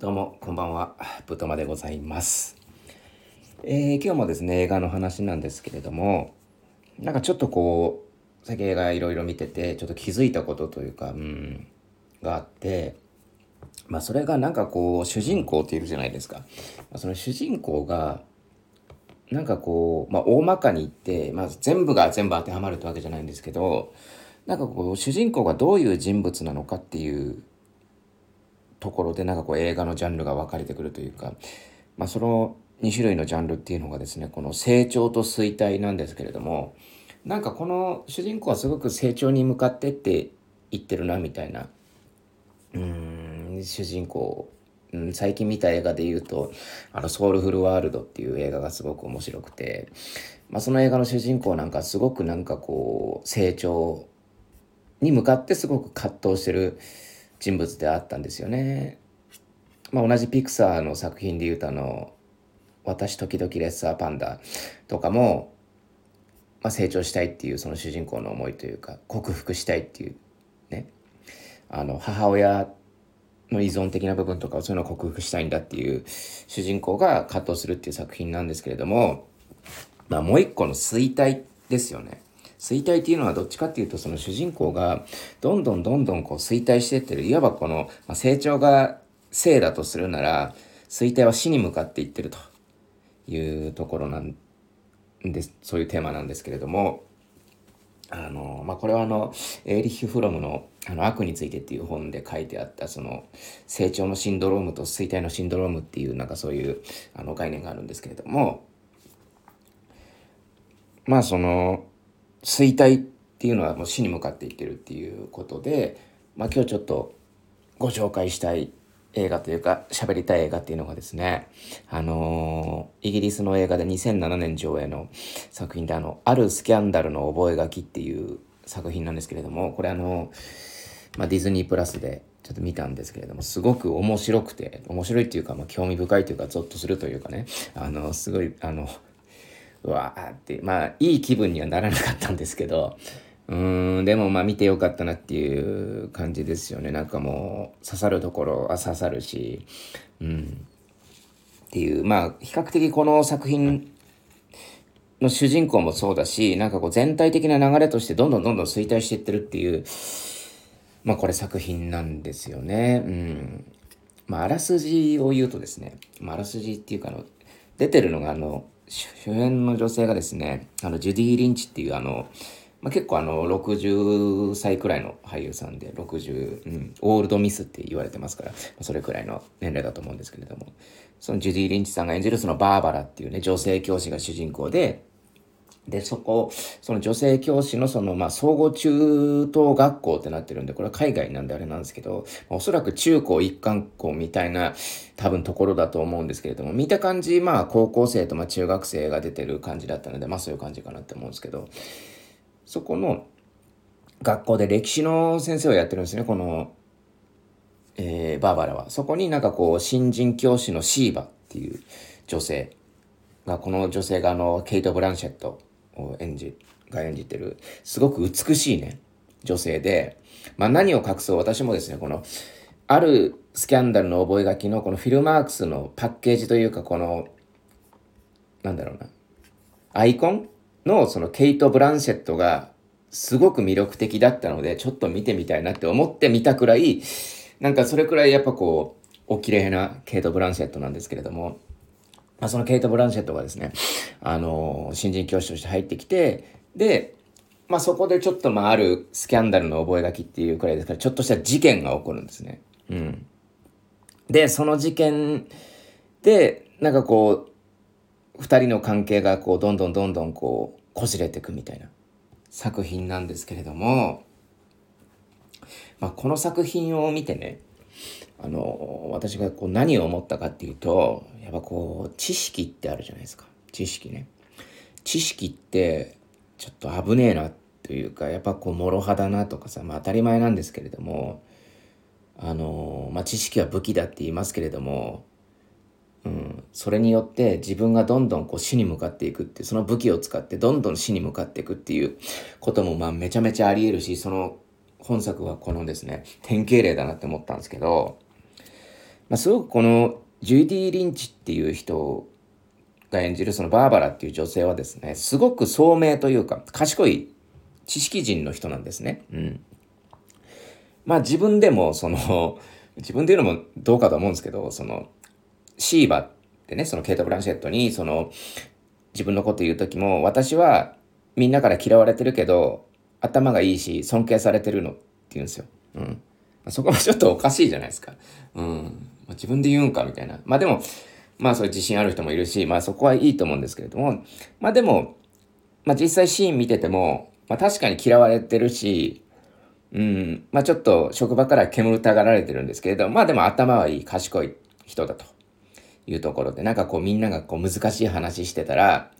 どうも、こんばんは。ぶとまでございます。えー今日もですね、映画の話なんですけれども、なんかちょっとこう、最近映画いろいろ見てて、ちょっと気づいたことというか、うん、があって、まあそれがなんかこう、主人公っているじゃないですか。まあ、その主人公が、なんかこう、まあ大まかに言って、まあ全部が全部当てはまるってわけじゃないんですけど、なんかこう、主人公がどういう人物なのかっていうところでなんかこう映画のジャンルが分かれてくるというか、まあ、その2種類のジャンルっていうのがですねこの成長と衰退なんですけれどもなんかこの主人公はすごく成長に向かってって言ってるなみたいなうん主人公。うん最近見た映画で言うと「あのソウルフルワールド」っていう映画がすごく面白くて、まあ、その映画の主人公なんかすごくなんかこう成長に向かってすごく葛藤してる人物であったんですよね。まあ、同じピクサーの作品で言うとあの「私時々レッサーパンダ」とかも、まあ、成長したいっていうその主人公の思いというか克服したいっていうねあの母親の依存的な部分とかそういうのを克服したいんだっていう主人公が葛藤するっていう作品なんですけれども、まあ、もう一個の衰退ですよね。衰退っていうのはどっちかっていうとその主人公がどんどんどんどんこう衰退していってる。いわばこの、成長が生だとするなら衰退は死に向かっていってるというところなんです。そういうテーマなんですけれども。あの、まあ、これはあのエーリッヒ・フロムの「あの悪について」っていう本で書いてあったその成長のシンドロームと衰退のシンドロームっていうなんかそういうあの概念があるんですけれども。まあその衰退っていうのはもう死に向かっていってるっていうことで、まあ、今日ちょっとご紹介したい映画というか喋りたい映画っていうのがですねあのーイギリスの映画で2007年上映の作品であの「あるスキャンダルの覚書」っていう作品なんですけれどもこれあの、まあ、ディズニープラスでちょっと見たんですけれどもすごく面白くて面白いっていうか、まあ、興味深いというかゾッとするというかねあのすごいあのうわーってまあいい気分にはならなかったんですけどうんでもまあ見てよかったなっていう感じですよね。なんかもう刺さるところは刺さるしうん。っていうまあ比較的この作品の主人公もそうだしなんかこう全体的な流れとしてどんどんどんどん衰退していってるっていうまあこれ作品なんですよね。うん。まああらすじを言うとですね、まあ、あらすじっていうかあの出てるのがあの主演の女性がですねあのジュディ・リンチっていうあの、まあ、結構あの60歳くらいの俳優さんで60、うん、オールドミスって言われてますからそれくらいの年齢だと思うんですけれどもそのジュディ・リンチさんが演じるそのバーバラっていうね女性教師が主人公でで、そこ、その女性教師のその、まあ、総合中等学校ってなってるんで、これは海外なんであれなんですけど、おそらく中高一貫校みたいな多分ところだと思うんですけれども、見た感じ、まあ、高校生とま中学生が出てる感じだったので、まあ、そういう感じかなって思うんですけど、そこの学校で歴史の先生をやってるんですね、この、えーバーバラは。そこになんかこう、新人教師のシーバっていう女性が、この女性があの、ケイト・ブランシェットを演じ、が演じてる、すごく美しいね、女性で、まあ何を隠そう私もですね、この、あるスキャンダルの覚書のこのフィルマークスのパッケージというか、この、なんだろうな、アイコン？のそのケイト・ブランシェットがすごく魅力的だったので、ちょっと見てみたいなって思って見たくらい、なんかそれくらいやっぱこう、お綺麗なケイト・ブランシェットなんですけれども、まあ、そのケイト・ブランシェットがですね、あの新人教師として入ってきて、で、まあ、そこでちょっとまあ、あるスキャンダルの覚書っていうくらいですから、ちょっとした事件が起こるんですね。うん。で、その事件で、なんかこう、二人の関係がこう、どんどんどんどんこう、こじれていくみたいな作品なんですけれども、まあ、この作品を見てね、あの、私がこう何を思ったかっていうと、やっぱこう、知識ってあるじゃないですか。知識ね。知識って、ちょっと危ねえなというか、やっぱこう、諸刃だなとかさ、まあ当たり前なんですけれども、あの、まあ知識は武器だって言いますけれども、うん、それによって自分がどんどんこう死に向かっていくってその武器を使ってどんどん死に向かっていくっていうこともまあめちゃめちゃあり得るしその本作はこのですね典型例だなって思ったんですけどまあ、すごくこのジュディ・リンチっていう人が演じるそのバーバラっていう女性はですね、すごく聡明というか、賢い知識人の人なんですね。うん。まあ自分でも、その、自分で言うのもどうかと思うんですけど、その、シーバってね、そのケイト・ブランシェットに、その、自分のこと言う時も、私はみんなから嫌われてるけど、頭がいいし、尊敬されてるのって言うんですよ。うん。そこはちょっとおかしいじゃないですか。うん。自分で言うんかみたいな。まあでも、まあそういう自信ある人もいるし、まあそこはいいと思うんですけれども、まあでも、まあ実際シーン見てても、まあ確かに嫌われてるし、うん、まあちょっと職場から煙たがられてるんですけれど、まあでも頭はいい、賢い人だというところで、なんかこうみんながこう難しい話してたら、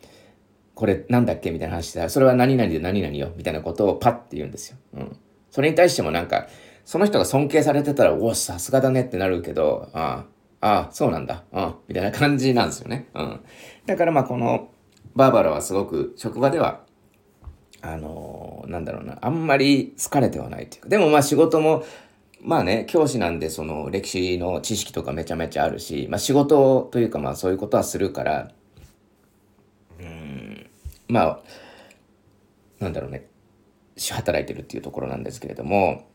これなんだっけみたいな話したら、それは何々で何々よみたいなことをパッて言うんですよ。うん。それに対してもなんか、その人が尊敬されてたら、おお、さすがだねってなるけど、ああ、ああ、そうなんだ、うん、みたいな感じなんですよね。うん。だからまあこの、バーバラはすごく職場ではあのー、なんだろうな、あんまり好かれてはないっていうか、でもまあ仕事も、まあね、教師なんでその歴史の知識とかめちゃめちゃあるし、まあ仕事というかまあそういうことはするから、まあ、なんだろうね、働いてるっていうところなんですけれども、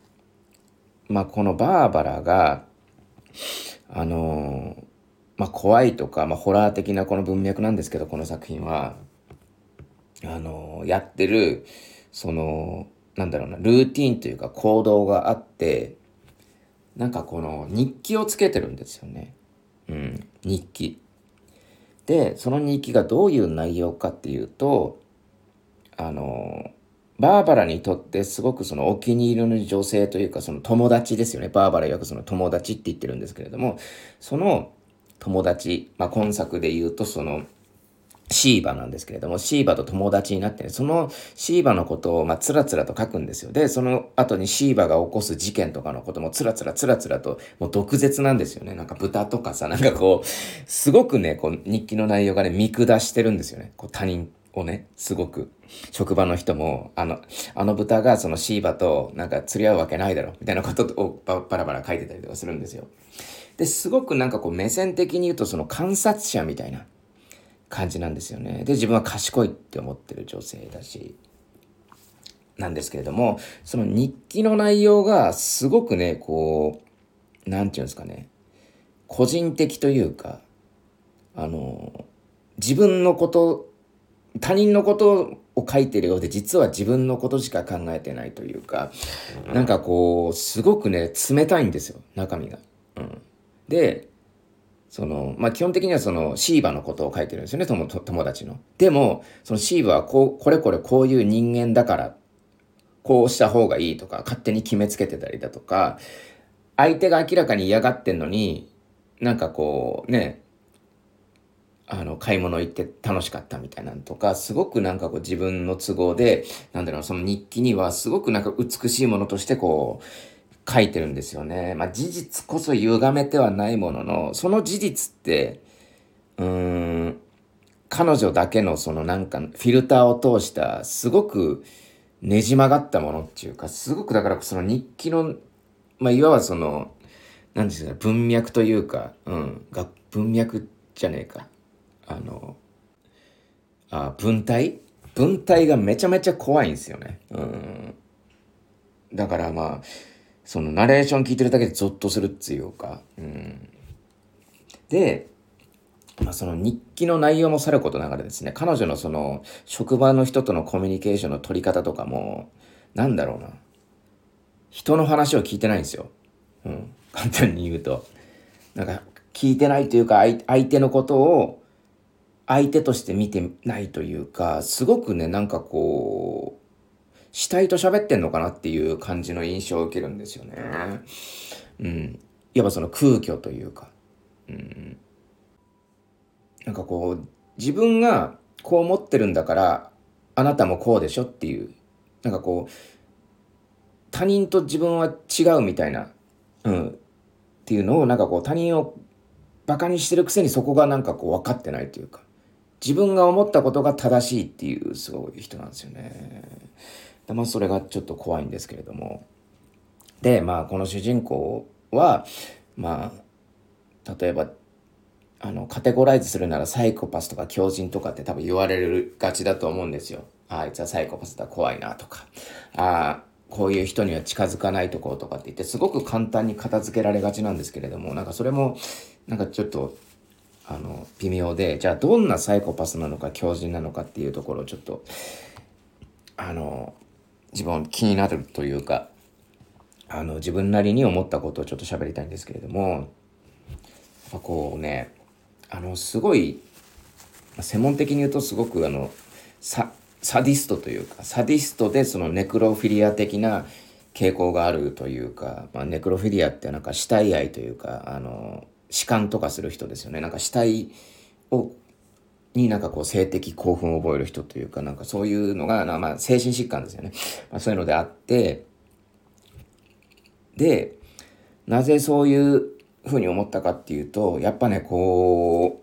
まあこのバーバラが、あの、まあ怖いとか、まあホラー的なこの文脈なんですけど、この作品は、あの、やってる、その、なんだろうな、ルーティンというか行動があって、なんかこの日記をつけてるんですよね。うん、日記。で、その日記がどういう内容かっていうと、あの、バーバラにとってすごくそのお気に入りの女性というかその友達ですよね。バーバラよくその友達って言ってるんですけれども、その友達、まあ今作で言うとそのシーバなんですけれども、シーバと友達になって、ね、そのシーバのことを、まあ、つらつらと書くんですよ。で、その後にシーバが起こす事件とかのこともつらつらつらつらと、もう毒舌なんですよね。なんか豚とかさ、なんかこう、すごくね、こう、日記の内容がね、見下してるんですよね。こう、他人をね、すごく。職場の人も、あの、あの豚がそのシーバとなんか釣り合うわけないだろ、みたいなことをバラバラ書いてたりとかするんですよ。で、すごくなんかこう目線的に言うとその観察者みたいな。感じなんですよね。で、自分は賢いって思ってる女性だし、なんですけれども、その日記の内容がすごくね、こう、なんていうんですかね、個人的というか、あの、自分のこと、他人のことを書いてるようで、実は自分のことしか考えてないというか、なんかこう、すごくね、冷たいんですよ、中身が。うん。で、その、まあ、基本的にはそのシーバのことを書いてるんですよね、友友達の。でも、そのシーバはこう、これこれこういう人間だから、こうした方がいいとか、勝手に決めつけてたりだとか、相手が明らかに嫌がってんのに、なんかこう、ね、あの、買い物行って楽しかったみたいなのとか、すごくなんかこう自分の都合で、なんだろう、その日記にはすごくなんか美しいものとしてこう、書いてるんですよね。まあ事実こそ歪めてはないものの、その事実って、うん、彼女だけのそのなんかフィルターを通したすごくねじ曲がったものっていうか、すごくだからその日記の、まあいわばその、何ですか、文脈というか、うん、が文脈じゃねえか。あの、あ、文体？文体がめちゃめちゃ怖いんですよね。うん。だからまあ、そのナレーション聞いてるだけでゾッとするっていうか、うん。で、まあ、その日記の内容もさることながらですね、彼女のその職場の人とのコミュニケーションの取り方とかも、なんだろうな。人の話を聞いてないんですよ。うん。簡単に言うと。なんか、聞いてないというか、相手のことを相手として見てないというか、すごくね、なんかこう、死体と喋ってんのかなっていう感じの印象を受けるんですよね。うん。いわばその空虚というか。うん。なんかこう、自分がこう思ってるんだから、あなたもこうでしょっていう。なんかこう、他人と自分は違うみたいな、うん。っていうのを、なんかこう、他人をバカにしてるくせにそこがなんかこう分かってないというか、自分が思ったことが正しいっていうすごい人なんですよね。まあ、それがちょっと怖いんですけれども。で、まあ、この主人公は、まあ、例えばあのカテゴライズするならサイコパスとか狂人とかって多分言われるがちだと思うんですよ。あいつはサイコパスだ怖いなとかあこういう人には近づかないところとかって言ってすごく簡単に片付けられがちなんですけれどもなんかそれもなんかちょっとあの微妙でじゃあどんなサイコパスなのか狂人なのかっていうところをちょっとあの自分気になるというかあの自分なりに思ったことをちょっと喋りたいんですけれどもやっぱこうねあのすごい専門的に言うとすごくあのササディストというかサディストでそのネクロフィリア的な傾向があるというか、まあ、ネクロフィリアってなんか死体愛というかあの弛緩とかする人ですよね。なんか死体をになんかこう性的興奮を覚える人というかなんかそういうのがまあ精神疾患ですよね、まあ、そういうのであってでなぜそういうふうに思ったかっていうとやっぱねこ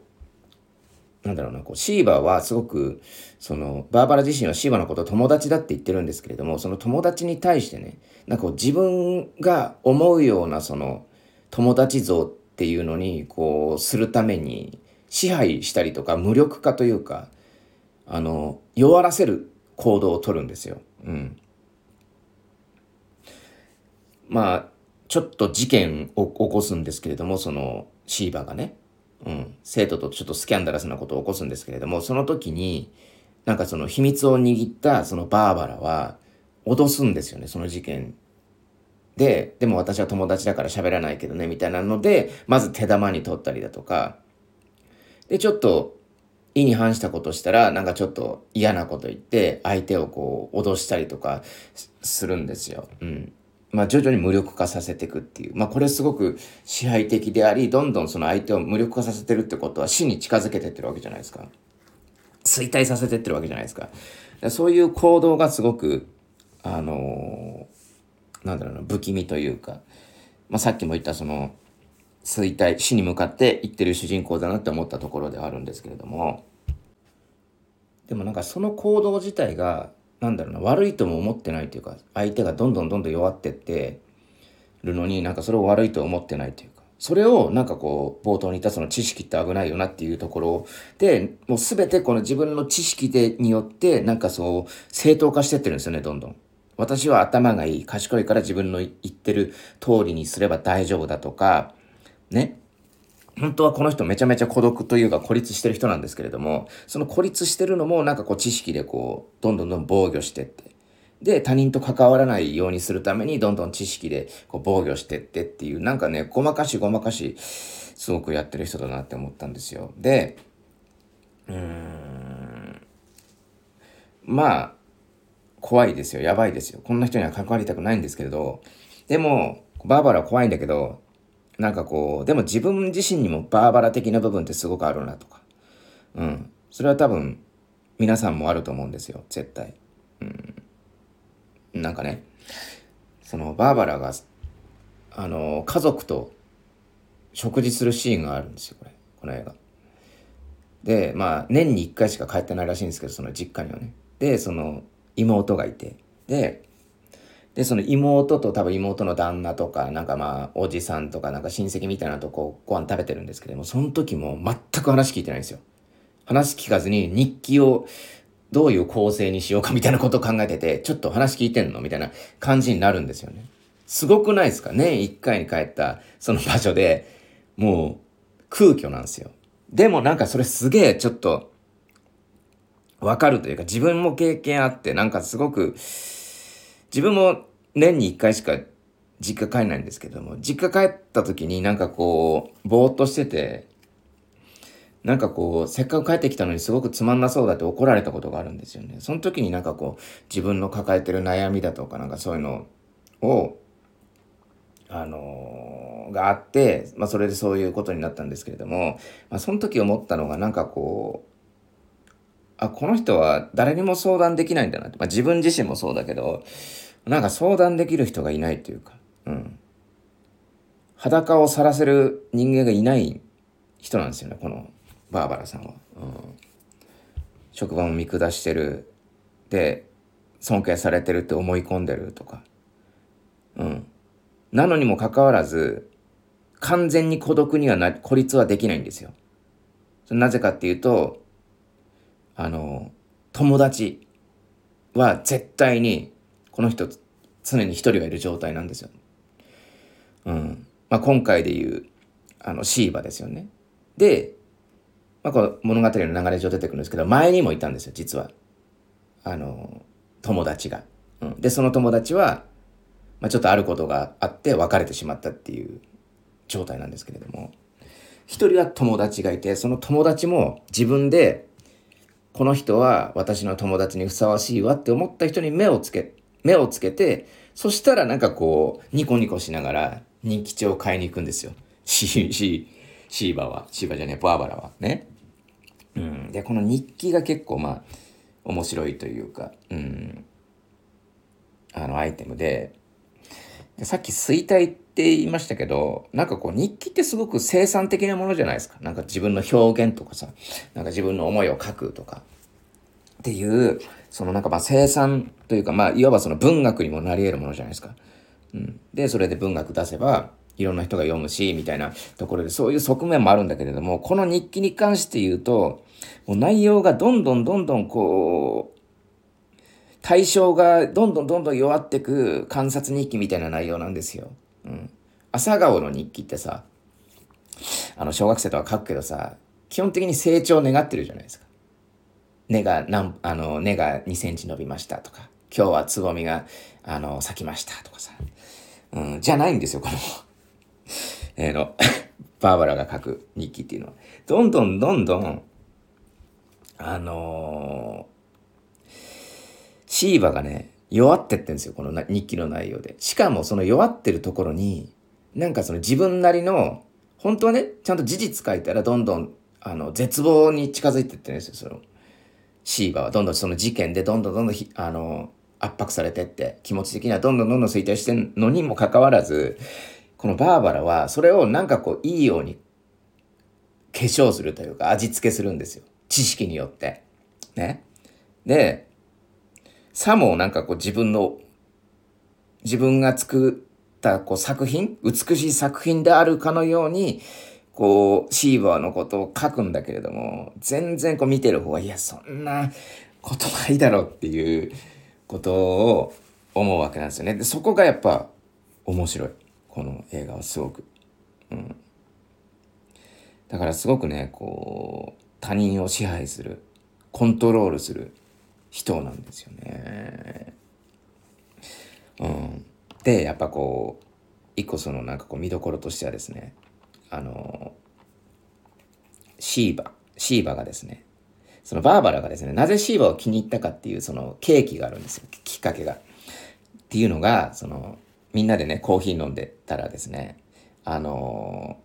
うなんだろうなこうシーバーはすごくそのバーバラ自身はシーバーのことを友達だって言ってるんですけれどもその友達に対してねなんかこう自分が思うようなその友達像っていうのにこうするために支配したりとか無力化というかあの弱らせる行動をとるんですよ。うん、まあちょっと事件を起こすんですけれども、そのシーバがね、うん、生徒とちょっとスキャンダラスなことを起こすんですけれども、その時に、なんかその秘密を握ったそのバーバラは脅すんですよね、その事件。で、でも私は友達だから喋らないけどね、みたいなので、まず手玉に取ったりだとか、で、ちょっと意に反したことしたら、なんかちょっと嫌なこと言って、相手をこう脅したりとかするんですよ。うん。まあ、徐々に無力化させていくっていう。まあ、これすごく支配的であり、どんどんその相手を無力化させてるってことは死に近づけてってるわけじゃないですか。衰退させてってるわけじゃないですか。そういう行動がすごく、あのー、なんだろうな、不気味というか、まあ、さっきも言ったその、衰退、死に向かって行ってる主人公だなって思ったところではあるんですけれども、でもなんかその行動自体がなんだろうな悪いとも思ってないというか相手がどんどんどんどん弱ってってるのになんかそれを悪いと思ってないというかそれをなんかこう冒頭に言ったその知識って危ないよなっていうところでもう全てこの自分の知識でによってなんかそう正当化してってるんですよねどんどん。私は頭がいい賢いから自分の言ってる通りにすれば大丈夫だとかね本当はこの人めちゃめちゃ孤独というか孤立してる人なんですけれども、その孤立してるのもなんかこう知識でこう、どんどんどん防御してって。で、他人と関わらないようにするためにどんどん知識でこう防御してってっていう、なんかね、ごまかしごまかし、すごくやってる人だなって思ったんですよ。で、うーん、まあ、怖いですよ。やばいですよ。こんな人には関わりたくないんですけれど、でも、バーバラは怖いんだけど、なんかこう、でも自分自身にもバーバラ的な部分ってすごくあるなとか。うん。それは多分、皆さんもあると思うんですよ、絶対。うん。なんかね、そのバーバラが、あの、家族と食事するシーンがあるんですよ、これ。この映画。で、まあ、年に1回しか帰ってないらしいんですけど、その実家にはね。で、その妹がいて。で、で、その妹と多分妹の旦那とか、なんかまあ、おじさんとか、なんか親戚みたいなとこご飯食べてるんですけども、その時も全く話聞いてないんですよ。話聞かずに日記をどういう構成にしようかみたいなことを考えてて、ちょっと話聞いてんのみたいな感じになるんですよね。すごくないですか？年一回に帰ったその場所で、もう空虚なんですよ。でもなんかそれすげえちょっとわかるというか自分も経験あってなんかすごく自分も年に一回しか実家帰んないんですけども、実家帰った時になんかこう、ぼーっとしてて、なんかこう、せっかく帰ってきたのにすごくつまんなそうだって怒られたことがあるんですよね。その時になんかこう、自分の抱えてる悩みだとかなんかそういうのを、あのー、があって、まあそれでそういうことになったんですけれども、まあその時思ったのがなんかこう、あ、この人は誰にも相談できないんだなって。まあ自分自身もそうだけど、なんか相談できる人がいないというか、うん。裸を晒せる人間がいない人なんですよね、このバーバラさんは。うん、職場も見下してる。で、尊敬されてるって思い込んでるとか。うん。なのにもかかわらず、完全に孤独にはな、孤立はできないんですよ。なぜかっていうと、あの、友達は絶対に、この人、常に一人がいる状態なんですよ。うん。まあ、今回で言う、あの、シーバですよね。で、まあ、この物語の流れ上出てくるんですけど、前にもいたんですよ、実は。あの、友達が。うん、で、その友達は、まあ、ちょっとあることがあって別れてしまったっていう状態なんですけれども、一人は友達がいて、その友達も自分で、この人は私の友達にふさわしいわって思った人に目をつけ、目をつけて、そしたらなんかこう、ニコニコしながら人気帳を買いに行くんですよ。シー、シー、シーバは、シーバじゃねえ、バーバラは。ね。うん。で、この日記が結構まあ、面白いというか、うん。あの、アイテムで、でさっき衰退って言いましたけど、なんかこう日記ってすごく生産的なものじゃないですか。なんか自分の表現とかさ、なんか自分の思いを書くとか。っていう、そのなんかまあ生産というか、まあいわばその文学にもなり得るものじゃないですか。うん。で、それで文学出せば、いろんな人が読むし、みたいなところで、そういう側面もあるんだけれども、この日記に関して言うと、もう内容がどんどんどんどんこう、対象がどんどんどんどん弱ってく観察日記みたいな内容なんですよ。うん。朝顔の日記ってさ、あの、小学生とは書くけどさ、基本的に成長を願ってるじゃないですか。根が、なんあの、根が2センチ伸びましたとか、今日はつぼみが、あの、咲きましたとかさ。うん、じゃないんですよ、この えの、バーバラが書く日記っていうのは。どんどんどんどん、あのシーバがね、弱ってってんですよ、この日記の内容で。しかもその弱ってるところに、なんかその自分なりの、本当はね、ちゃんと事実書いたらどんどん、あの、絶望に近づいてってるんですよ、その、シーバは。どんどんその事件でどんどんどんどん、あの、圧迫されてって、気持ち的にはどんどんどんどん衰退してんのにもかかわらず、このバーバラは、それをなんかこう、いいように化粧するというか、味付けするんですよ。知識によって。ね。で、さもなんかこう自分の、自分が作ったこう作品、美しい作品であるかのように、こう、シーバーのことを書くんだけれども、全然こう見てる方は、いや、そんなことないだろうっていうことを思うわけなんですよね。で、そこがやっぱ面白い。この映画はすごく。うん。だからすごくね、こう、他人を支配する、コントロールする人なんですよね。うん。で、やっぱこう、一個そのなんかこう見どころとしてはですね、あの、シーバ、シーバがですね、そのバーバラがですね、なぜシーバを気に入ったかっていうその契機があるんですよ、きっかけが。っていうのが、その、みんなでね、コーヒー飲んでたらですね、あの、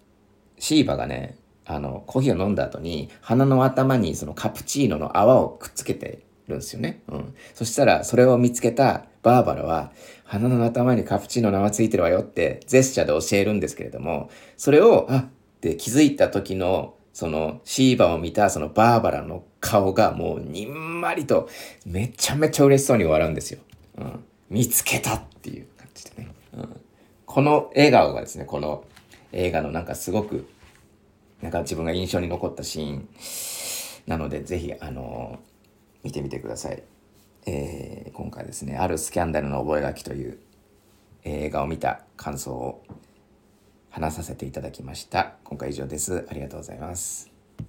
シーバがね、あの、コーヒーを飲んだ後に、鼻の頭にそのカプチーノの泡をくっつけてるんですよね。うん。そしたら、それを見つけたバーバラは、鼻の頭にカプチーノの泡ついてるわよってジェスチャーで教えるんですけれども、それを、あって気づいた時の、そのシーバを見たそのバーバラの顔がもうにんまりとめちゃめちゃ嬉しそうに笑うんですよ。うん。見つけたっていう感じでね。うん。この笑顔がですね、この映画のなんかすごく、なんか自分が印象に残ったシーンなので、ぜひ、あのー見てみてください。えー、今回ですね、あるスキャンダルの覚書という映画を見た感想を話させていただきました。今回以上です。ありがとうございます。